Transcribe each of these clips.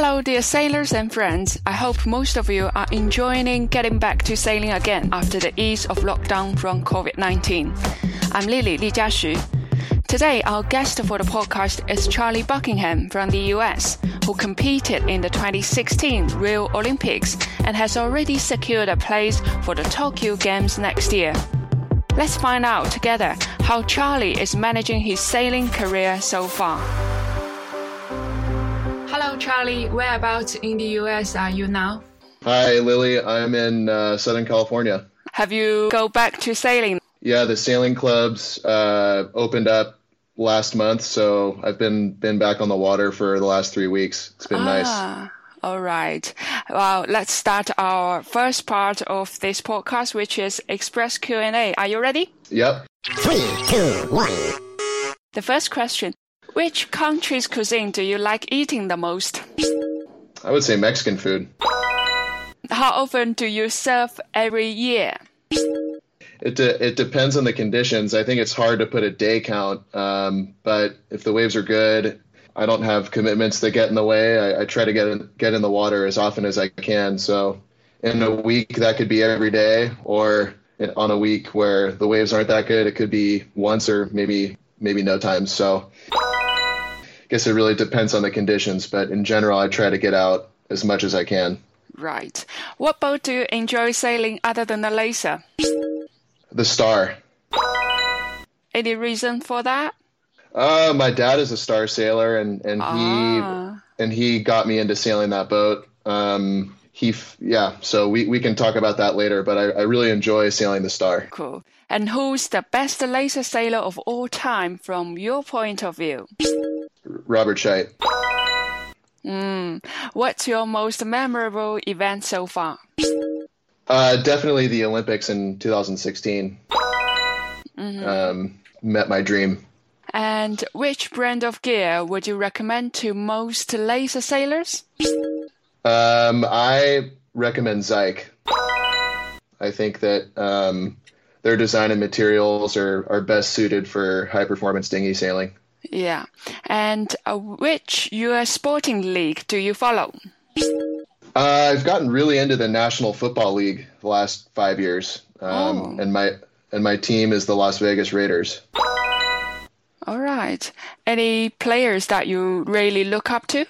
Hello, dear sailors and friends. I hope most of you are enjoying getting back to sailing again after the ease of lockdown from COVID 19. I'm Lily Li Jiaxu. Today, our guest for the podcast is Charlie Buckingham from the US, who competed in the 2016 Rio Olympics and has already secured a place for the Tokyo Games next year. Let's find out together how Charlie is managing his sailing career so far. Hello, Charlie. Whereabouts in the US are you now? Hi, Lily. I'm in uh, Southern California. Have you go back to sailing? Yeah, the sailing clubs uh, opened up last month, so I've been been back on the water for the last three weeks. It's been ah. nice. All right. Well, let's start our first part of this podcast, which is Express Q&A. Are you ready? Yep. Three, two, one. The first question, which country's cuisine do you like eating the most? I would say Mexican food. How often do you surf every year? It, de- it depends on the conditions. I think it's hard to put a day count, um, but if the waves are good I don't have commitments that get in the way. I, I try to get in, get in the water as often as I can. So in a week that could be every day, or on a week where the waves aren't that good, it could be once or maybe maybe no time. So guess it really depends on the conditions, but in general, I try to get out as much as I can. Right. What boat do you enjoy sailing other than the Laser? The Star. Any reason for that? Uh, my dad is a star sailor, and and ah. he and he got me into sailing that boat. Um, he yeah, so we we can talk about that later. But I, I really enjoy sailing the Star. Cool. And who's the best laser sailor of all time from your point of view? Robert Scheidt. Mm. What's your most memorable event so far? Uh, definitely the Olympics in 2016. Mm-hmm. Um, met my dream. And which brand of gear would you recommend to most laser sailors? Um, I recommend Zhik. I think that um, their design and materials are, are best suited for high performance dinghy sailing. Yeah. And uh, which US sporting league do you follow? Uh, I've gotten really into the National Football League the last five years, um, oh. and my and my team is the Las Vegas Raiders. All right. Any players that you really look up to?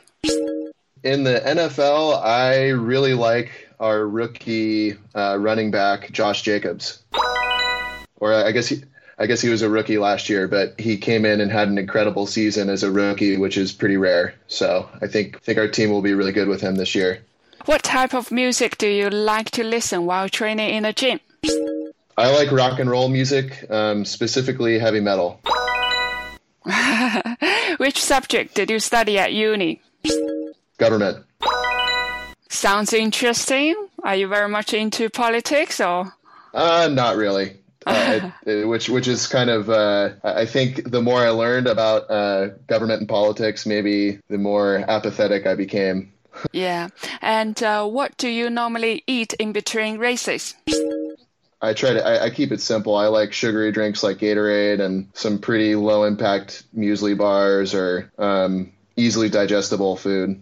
In the NFL, I really like our rookie uh, running back Josh Jacobs. Or I guess he, I guess he was a rookie last year, but he came in and had an incredible season as a rookie, which is pretty rare. So I think think our team will be really good with him this year. What type of music do you like to listen while training in the gym? I like rock and roll music, um, specifically heavy metal. Which subject did you study at uni? Government. Sounds interesting. Are you very much into politics or? Uh, not really. Uh, it, which which is kind of uh, I think the more I learned about uh, government and politics, maybe the more apathetic I became. yeah, and uh, what do you normally eat in between races? I try to I, I, keep it simple. I like sugary drinks like Gatorade and some pretty low impact muesli bars or um, easily digestible food.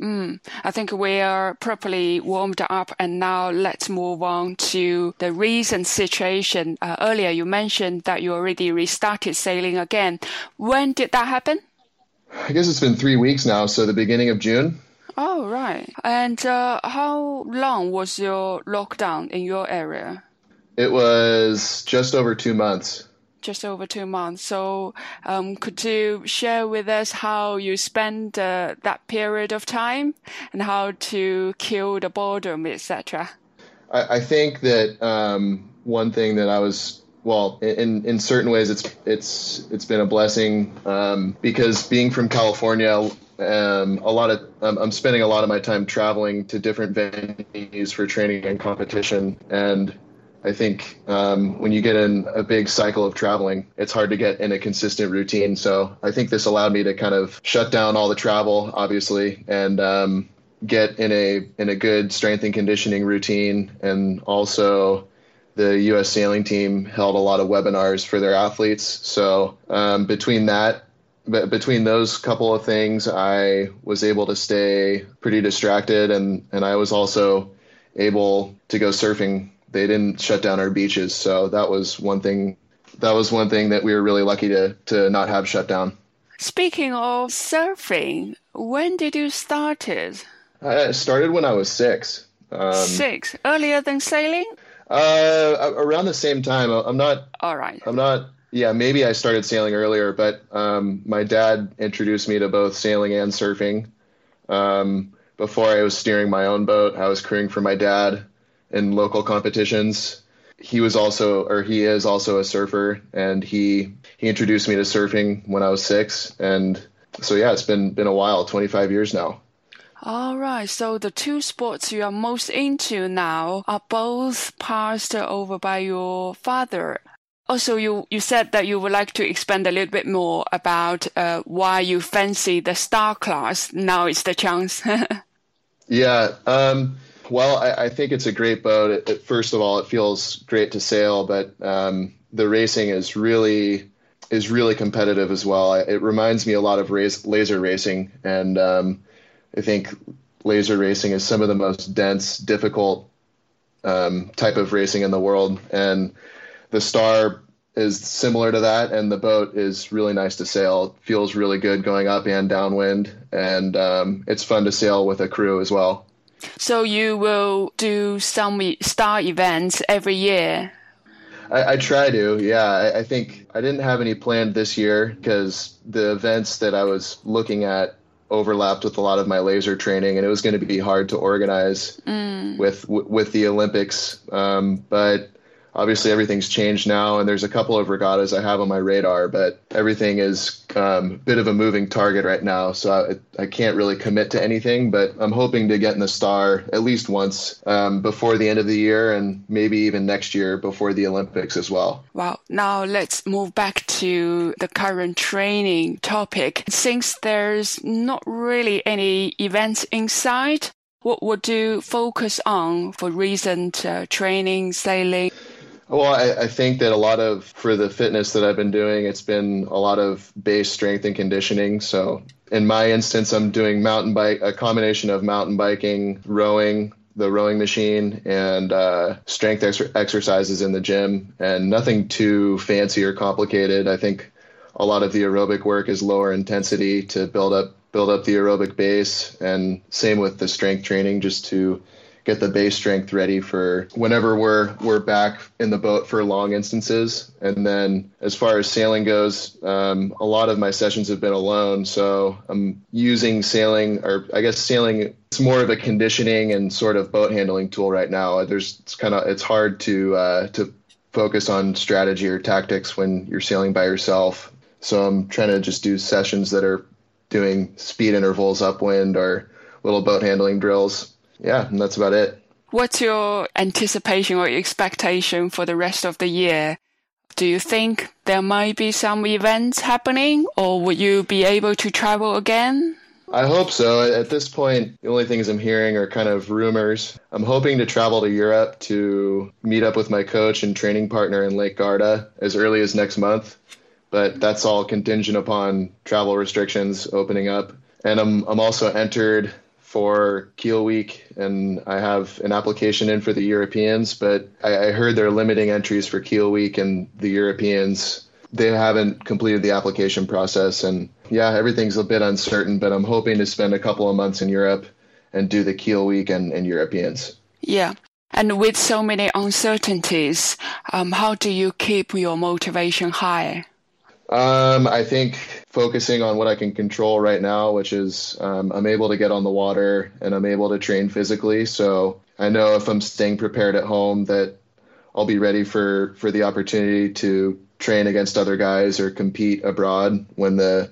Mm, I think we are properly warmed up, and now let's move on to the recent situation. Uh, earlier, you mentioned that you already restarted sailing again. When did that happen? I guess it's been three weeks now, so the beginning of June. Oh, right. And uh, how long was your lockdown in your area? It was just over two months. Just over two months. So, um, could you share with us how you spend uh, that period of time and how to kill the boredom, etc.? I, I, think that um, one thing that I was well, in in certain ways, it's it's it's been a blessing um, because being from California, um, a lot of um, I'm spending a lot of my time traveling to different venues for training and competition, and I think um, when you get in a big cycle of traveling, it's hard to get in a consistent routine. So I think this allowed me to kind of shut down all the travel, obviously, and um, get in a in a good strength and conditioning routine, and also the U.S. sailing team held a lot of webinars for their athletes. So um, between that between those couple of things, I was able to stay pretty distracted, and and I was also able to go surfing. They didn't shut down our beaches, so that was one thing. That was one thing that we were really lucky to to not have shut down. Speaking of surfing, when did you start it? I started when I was six. Um, six earlier than sailing. Uh, around the same time. I'm not. All right. I'm not yeah, maybe I started sailing earlier, but um, my dad introduced me to both sailing and surfing. Um, before I was steering my own boat, I was crewing for my dad in local competitions. He was also, or he is also a surfer, and he he introduced me to surfing when I was six, and so yeah, it's been been a while, 25 years now. All right. So the two sports you are most into now are both passed over by your father. Also, you, you said that you would like to expand a little bit more about uh, why you fancy the star class. Now is the chance. yeah. Um, well, I, I, think it's a great boat. It, it, first of all, it feels great to sail, but um, the racing is really is really competitive as well. It reminds me a lot of race, laser racing, and um, I think laser racing is some of the most dense, difficult um, type of racing in the world, and the Star is similar to that, and the boat is really nice to sail. It feels really good going up and downwind, and um, it's fun to sail with a crew as well. So you will do some star events every year. I, I try to, yeah. I, I, think I didn't have any planned this year because the events that I was looking at overlapped with a lot of my laser training, and it was going to be hard to organize mm. with with the Olympics. Um, but obviously everything's changed now and there's a couple of regattas I have on my radar, but everything is um, a bit of a moving target right now. So I, I, can't really commit to anything, but I'm hoping to get in the star at least once um, before the end of the year and maybe even next year before the Olympics as well. Wow. Now let's move back to the current training topic. Since there's not really any events inside, what would you focus on for recent uh, training, sailing? Well, I, I, think that a lot of for the fitness that I've been doing, it's been a lot of base strength and conditioning. So in my instance, I'm doing mountain bike, a combination of mountain biking, rowing, the rowing machine, and uh, strength ex- exercises in the gym, and nothing too fancy or complicated. I think a lot of the aerobic work is lower intensity to build up build up the aerobic base, and same with the strength training, just to get the base strength ready for whenever we're we're back in the boat for long instances. And then as far as sailing goes, um, a lot of my sessions have been alone, so I'm using sailing, or I guess sailing. It's more of a conditioning and sort of boat handling tool right now. There's it's kind of it's hard to uh, to focus on strategy or tactics when you're sailing by yourself. So I'm trying to just do sessions that are doing speed intervals upwind or little boat handling drills yeah, and that's about it. What's your anticipation or expectation for the rest of the year? Do you think there might be some events happening, or would you be able to travel again? I hope so. At this point, the only things I'm hearing are kind of rumors. I'm hoping to travel to Europe to meet up with my coach and training partner in Lake Garda as early as next month, but that's all contingent upon travel restrictions opening up. And I'm I'm also entered for Kiel Week, and I have an application in for the Europeans. But I, I heard they're limiting entries for Kiel Week, and the Europeans they haven't completed the application process. And yeah, everything's a bit uncertain. But I'm hoping to spend a couple of months in Europe and do the Kiel Week and, and Europeans. Yeah. And with so many uncertainties, um, how do you keep your motivation high? Um, I think focusing on what I can control right now, which is um, I'm able to get on the water and I'm able to train physically. So I know if I'm staying prepared at home that I'll be ready for for the opportunity to train against other guys or compete abroad when the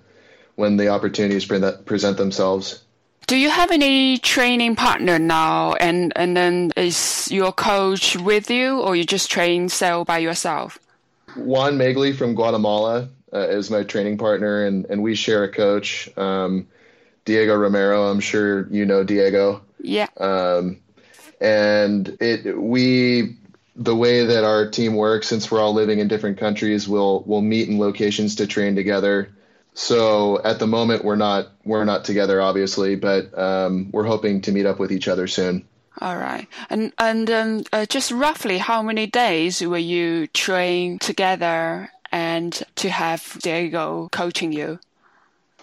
when the opportunities present themselves. Do you have any training partner now? And and then is your coach with you, or you just train sail by yourself? Juan Maegli from Guatemala uh, is my training partner, and, and we share a coach, um, Diego Romero. I'm sure you know Diego. Yeah. Um, and it we the way that our team works, since we're all living in different countries, we'll we'll meet in locations to train together. So at the moment, we're not we're not together, obviously, but um, we're hoping to meet up with each other soon. All right, and and um, uh, just roughly, how many days will you train together and to have Diego coaching you?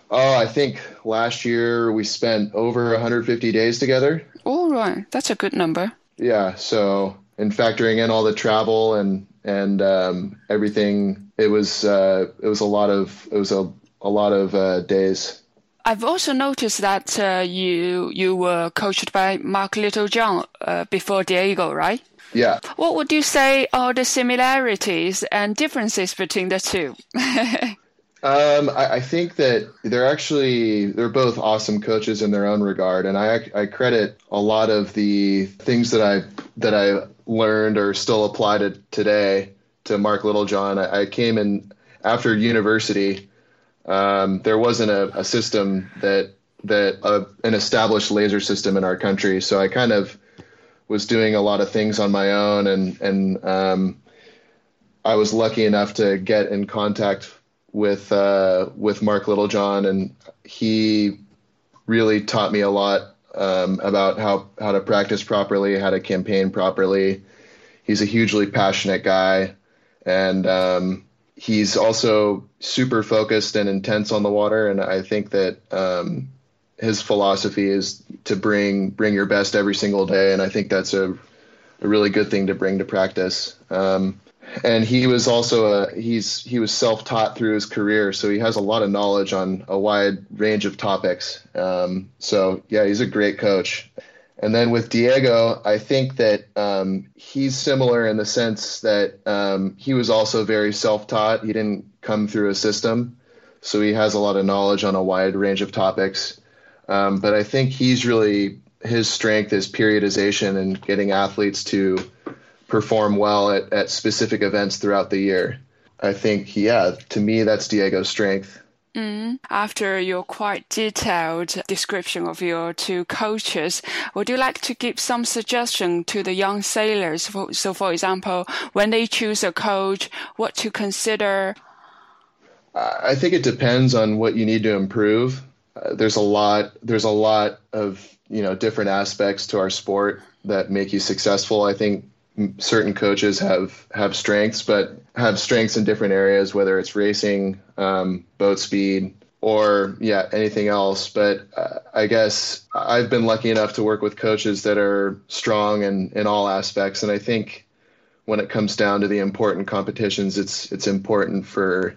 Oh, I think last year we spent over 150 days together. All right, that's a good number. Yeah, so in factoring in all the travel and and um, everything, it was uh, it was a lot of it was a a lot of uh, days. I've also noticed that uh, you you were coached by Mark Littlejohn uh, before Diego, right? Yeah. What would you say are the similarities and differences between the two? Um, I, I, think that they're actually they're both awesome coaches in their own regard, and I I credit a lot of the things that I that I learned or still apply to today to Mark Littlejohn. I, I came in after university. Um, there wasn't a, a, system that that uh, an established laser system in our country, so I kind of was doing a lot of things on my own, and and um, I was lucky enough to get in contact with uh, with Mark Littlejohn, and he really taught me a lot um, about how how to practice properly, how to campaign properly. He's a hugely passionate guy, and um, he's also super focused and intense on the water. And I think that um, his philosophy is to bring bring your best every single day, and I think that's a a really good thing to bring to practice. Um, and he was also a he's he was self-taught through his career. So he has a lot of knowledge on a wide range of topics. Um, so yeah he's a great coach. And then with diego i think that um, he's similar in the sense that um, he was also very self-taught. He didn't come through a system. So he has a lot of knowledge on a wide range of topics um, but i think he's really his strength is periodization and getting athletes to perform well at, at specific events throughout the year. I think, yeah, to me, that's Diego's strength. Mm. After your quite detailed description of your two coaches, would you like to give some suggestion to the young sailors? So, for example, when they choose a coach, what to consider? I think it depends on what you need to improve. Uh, there's a lot. There's a lot of you know different aspects to our sport that make you successful. I think certain coaches have have strengths, but have strengths in different areas, whether it's racing, um, boat speed, or yeah, anything else. But uh, I guess I've been lucky enough to work with coaches that are strong in in all aspects, and I think when it comes down to the important competitions, it's it's important for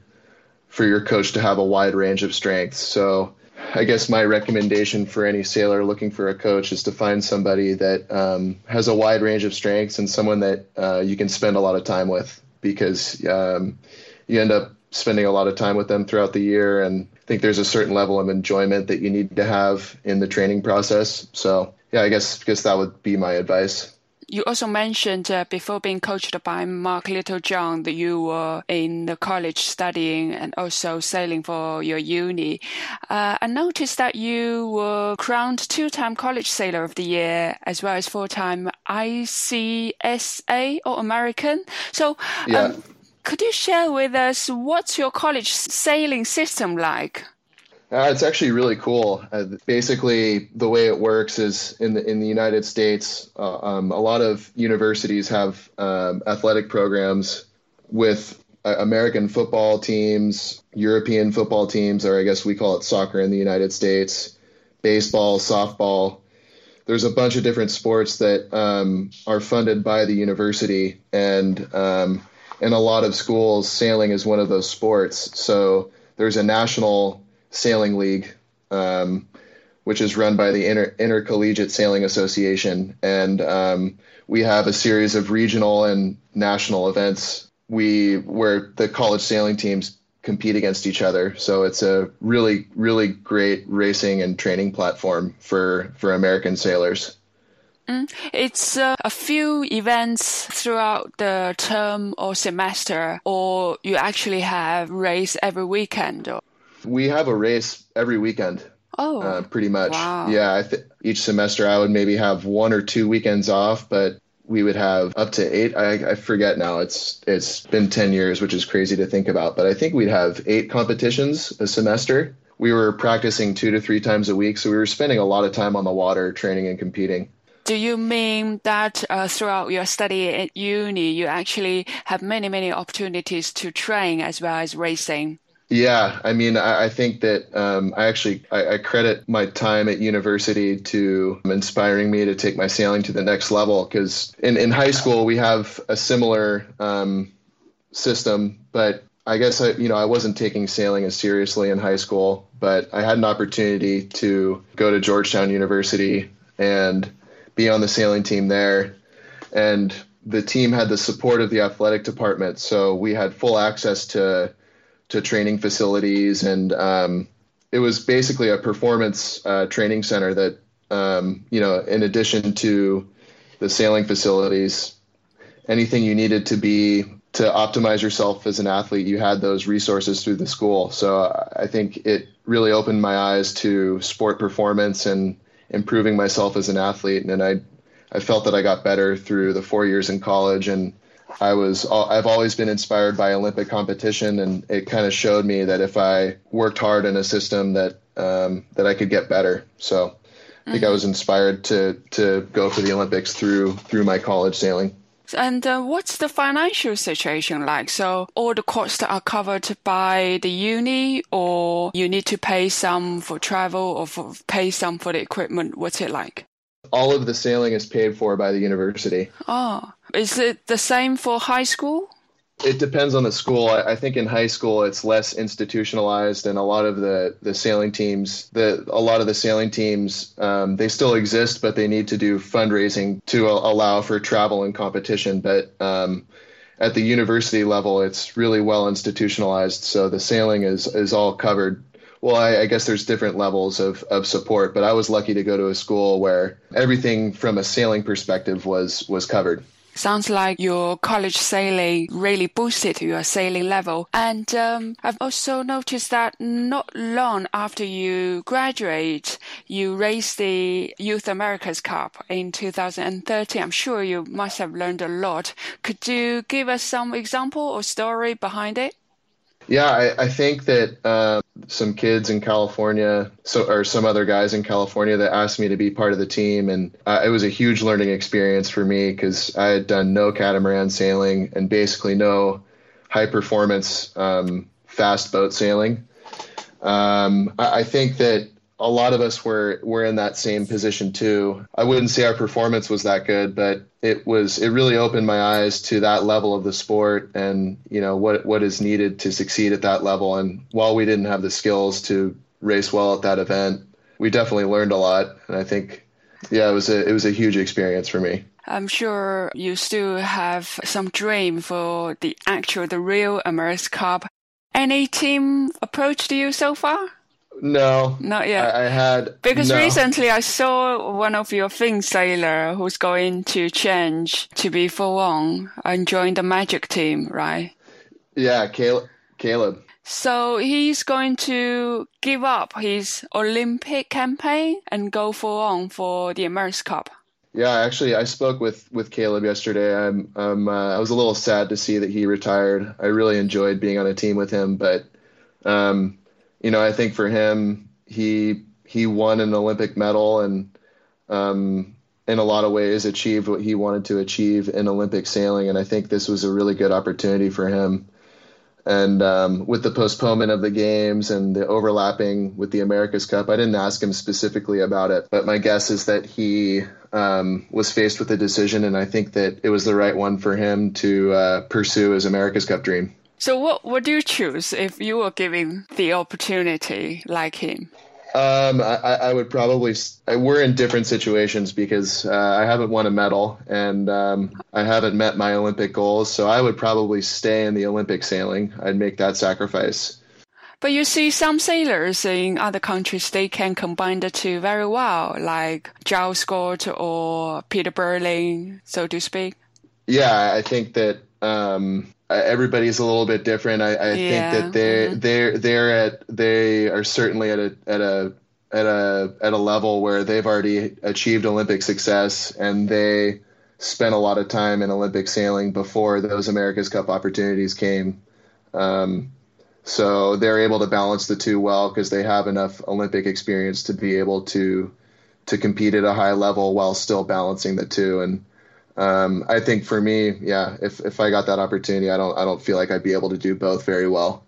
for your coach to have a wide range of strengths. So I guess my recommendation for any sailor looking for a coach is to find somebody that um, has a wide range of strengths and someone that uh, you can spend a lot of time with because um, you end up spending a lot of time with them throughout the year and I think there's a certain level of enjoyment that you need to have in the training process. So yeah, I guess because that would be my advice you also mentioned uh, before being coached by Mark Littlejohn that you were in the college studying and also sailing for your uni. Uh, I noticed that you were crowned two-time College Sailor of the Year as well as four-time ICSA All-American. So, yeah. um, could you share with us what's your college sailing system like? Uh, it's actually really cool. Uh, basically, the way it works is in the in the United States, uh, um, a lot of universities have um, athletic programs with uh, American football teams, European football teams, or I guess we call it soccer in the United States, baseball, softball. There's a bunch of different sports that um, are funded by the university, and um, in a lot of schools, sailing is one of those sports. So there's a national Sailing League, um, which is run by the Inter- Intercollegiate Sailing Association, and um, we have a series of regional and national events. We where the college sailing teams compete against each other. So it's a really, really great racing and training platform for for American sailors. Mm. It's uh, a few events throughout the term or semester, or you actually have race every weekend. Or? We have a race every weekend. Oh, uh, pretty much. Wow. Yeah, th- each semester I would maybe have one or two weekends off, but we would have up to eight. I, I forget now. It's it's been ten years, which is crazy to think about. But I think we'd have eight competitions a semester. We were practicing two to three times a week, so we were spending a lot of time on the water, training and competing. Do you mean that uh, throughout your study at uni, you actually have many, many opportunities to train as well as racing? Yeah, I mean, I, I think that um, I actually I, I, credit my time at university to inspiring me to take my sailing to the next level. Because in, in high school we have a similar um, system, but I guess I you know I wasn't taking sailing as seriously in high school. But I had an opportunity to go to Georgetown University and be on the sailing team there, and the team had the support of the athletic department, so we had full access to to training facilities, and um, it was basically a performance uh, training center that um, you know, in addition to the sailing facilities, anything you needed to be to optimize yourself as an athlete, you had those resources through the school. So uh, I think it really opened my eyes to sport performance and improving myself as an athlete. And I, I felt that I got better through the four years in college and I was I've always been inspired by Olympic competition, and it kind of showed me that if I worked hard in a system that um, that I could get better. So I think mm-hmm. I was inspired to to go for the Olympics through through my college sailing. And uh, what's the financial situation like? So all the costs are covered by the uni, or you need to pay some for travel, or for, pay some for the equipment. What's it like? All of the sailing is paid for by the university. Oh, is it the same for high school? It depends on the school. I, think in high school it's less institutionalized, and a lot of the, the sailing teams, the a lot of the sailing teams, um, they still exist, but they need to do fundraising to allow for travel and competition. But um, at the university level, it's really well institutionalized, so the sailing is is all covered well, I, I, guess there's different levels of, of support, but I was lucky to go to a school where everything from a sailing perspective was was covered. Sounds like your college sailing really boosted your sailing level. And um, I've also noticed that not long after you graduate, you raced the Youth America's Cup in 2013. I'm sure you must have learned a lot. Could you give us some example or story behind it? Yeah, I, I think that um, some kids in California, so or some other guys in California that asked me to be part of the team, and uh, it was a huge learning experience for me because I had done no catamaran sailing and basically no high performance um, fast boat sailing. Um, I, I think that a lot of us were were in that same position too. I wouldn't say our performance was that good, but it was it really opened my eyes to that level of the sport and you know what what is needed to succeed at that level. And while we didn't have the skills to race well at that event, we definitely learned a lot. And I think yeah, it was a it was a huge experience for me. I'm sure you still have some dream for the actual, the real America's Cup. Any team approached you so far? No, not yet. I, I had because no. recently I saw one of your Finn sailor who's going to change to be for one and join the Magic team, right? Yeah, Caleb. Caleb. So he's going to give up his Olympic campaign and go for on for the America's Cup. Yeah, actually, I spoke with with Caleb yesterday. I'm, um, uh, I was a little sad to see that he retired. I really enjoyed being on a team with him, but um, you know, I think for him, he he won an Olympic medal and um, in a lot of ways achieved what he wanted to achieve in Olympic sailing. And I think this was a really good opportunity for him. And um, with the postponement of the games and the overlapping with the America's Cup, I didn't ask him specifically about it, but my guess is that he um, was faced with a decision, and I think that it was the right one for him to uh, pursue his America's Cup dream. So what would you choose if you were given the opportunity like him? Um, I, I, would probably. We're in different situations because uh, I haven't won a medal and um, I haven't met my Olympic goals. So I would probably stay in the Olympic sailing. I'd make that sacrifice. But you see, some sailors in other countries they can combine the two very well, like Giles Scott or Peter Burling, so to speak. Yeah, I think that um, everybody's a little bit different. I, I yeah. think that they're mm-hmm. they're they're at they are certainly at a at a at a at a level where they've already achieved Olympic success and they spent a lot of time in Olympic sailing before those America's Cup opportunities came. Um, so they're able to balance the two well because they have enough Olympic experience to be able to to compete at a high level while still balancing the two. And um, I think for me, yeah, if if I got that opportunity, I don't I don't feel like I'd be able to do both very well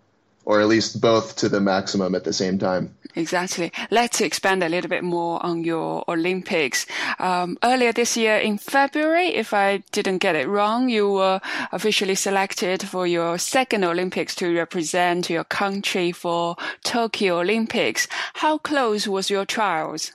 or at least both to the maximum at the same time. Exactly. Let's expand a little bit more on your Olympics. Um, earlier this year in February, if I didn't get it wrong, you were officially selected for your second Olympics to represent your country for Tokyo Olympics. How close was your trials?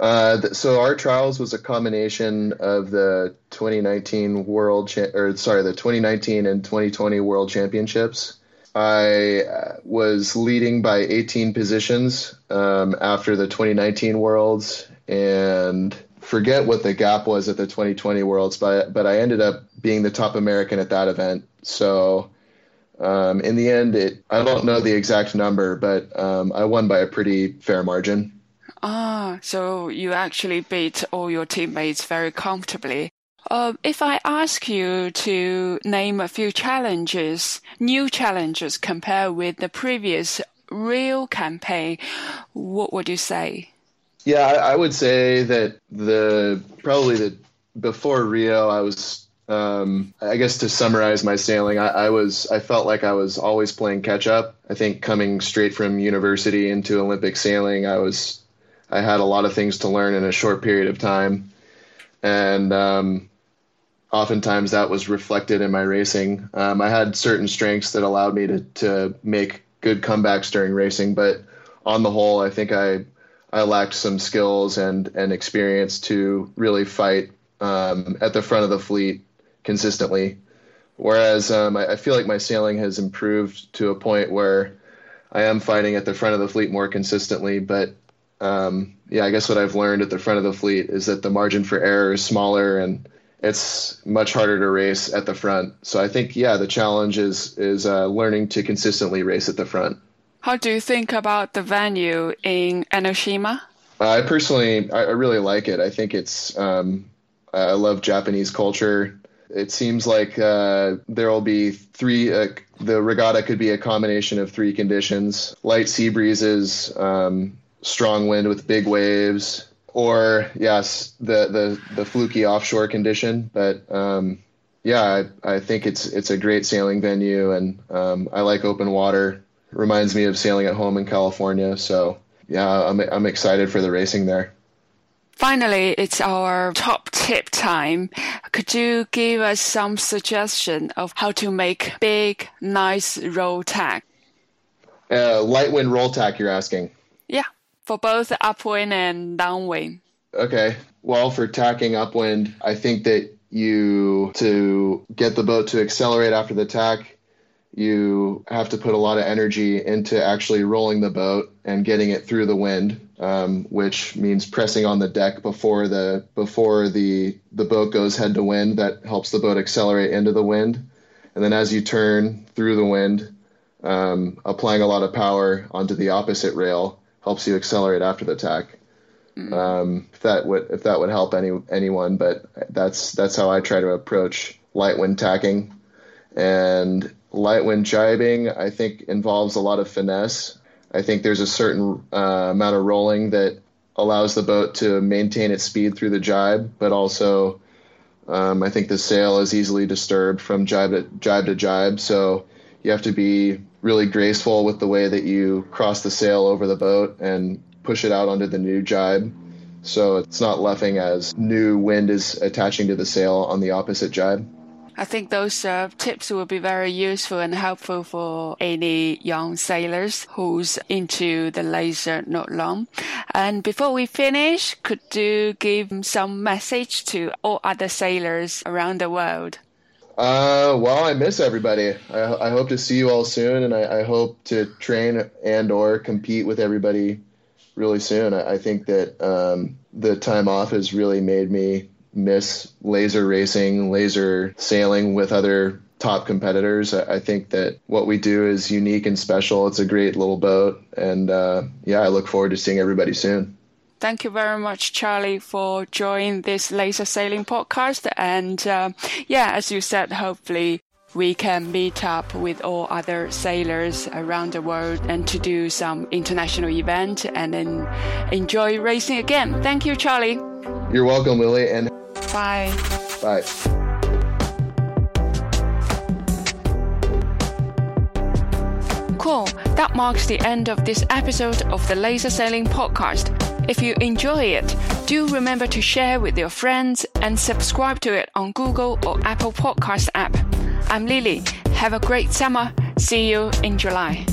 Uh, so our trials was a combination of the 2019 World Cha- or sorry, the 2019 and 2020 World Championships I uh, was leading by 18 positions um, after the 2019 Worlds, and forget what the gap was at the 2020 Worlds, but but I ended up being the top American at that event. So um, in the end, it I don't know the exact number, but um, I won by a pretty fair margin. Ah, so you actually beat all your teammates very comfortably. Uh, if I ask you to name a few challenges, new challenges compared with the previous Rio campaign, what would you say? Yeah, I, I would say that the probably the before Rio, I was um, I guess to summarize my sailing, I, I, was I felt like I was always playing catch up. I think coming straight from university into Olympic sailing, I was I had a lot of things to learn in a short period of time, and um, oftentimes that was reflected in my racing. Um, I had certain strengths that allowed me to to make good comebacks during racing, but on the whole, I think I I lacked some skills and and experience to really fight um, at the front of the fleet consistently. Whereas um, I, I feel like my sailing has improved to a point where I am fighting at the front of the fleet more consistently, but um, yeah, I guess what I've learned at the front of the fleet is that the margin for error is smaller and it's much harder to race at the front. So I think yeah, the challenge is is uh, learning to consistently race at the front. How do you think about the venue in Enoshima? I personally, I, really like it. I think it's, um, I love Japanese culture. It seems like uh, there will be three. Uh, the regatta could be a combination of three conditions: light sea breezes, um, strong wind with big waves, or yes, the the the fluky offshore condition. But um, yeah, I, I think it's it's a great sailing venue, and um, I like open water. Reminds me of sailing at home in California. So yeah, I'm I'm excited for the racing there. Finally, it's our top tip time. Could you give us some suggestion of how to make big, nice roll tack? Uh, light wind roll tack, you're asking? Yeah for both upwind and downwind? Okay. Well, for tacking upwind, I think that you to get the boat to accelerate after the tack, you have to put a lot of energy into actually rolling the boat and getting it through the wind, um, which means pressing on the deck before the before the the boat goes head to wind. That helps the boat accelerate into the wind, and then as you turn through the wind, um, applying a lot of power onto the opposite rail helps you accelerate after the attack. Mm-hmm. Um, if that would if that would help any anyone, but that's that's how I try to approach light wind tacking. And light wind jibing, I think, involves a lot of finesse. I think there's a certain uh, amount of rolling that allows the boat to maintain its speed through the jibe, but also um, I think the sail is easily disturbed from jibe to jibe to jibe. So you have to be really graceful with the way that you cross the sail over the boat and push it out onto the new jibe. So it's not luffing as new wind is attaching to the sail on the opposite jibe. I think those uh, tips will be very useful and helpful for any young sailors who's into the laser not long. And before we finish, could you give some message to all other sailors around the world? Uh, well, I miss everybody. I, I hope to see you all soon, and I, I hope to train and or compete with everybody really soon. I, I think that um, the time off has really made me miss laser racing, laser sailing with other top competitors. I, I think that what we do is unique and special. It's a great little boat, and uh, yeah, I look forward to seeing everybody soon. Thank you very much, Charlie, for joining this laser sailing podcast. And uh, yeah, as you said, hopefully we can meet up with all other sailors around the world and to do some international event and then enjoy racing again. Thank you, Charlie. You're welcome, Lily, and bye. Bye. Cool. That marks the end of this episode of the Laser Sailing Podcast. If you enjoy it, do remember to share with your friends and subscribe to it on Google or Apple Podcast app. I'm Lily. Have a great summer. See you in July.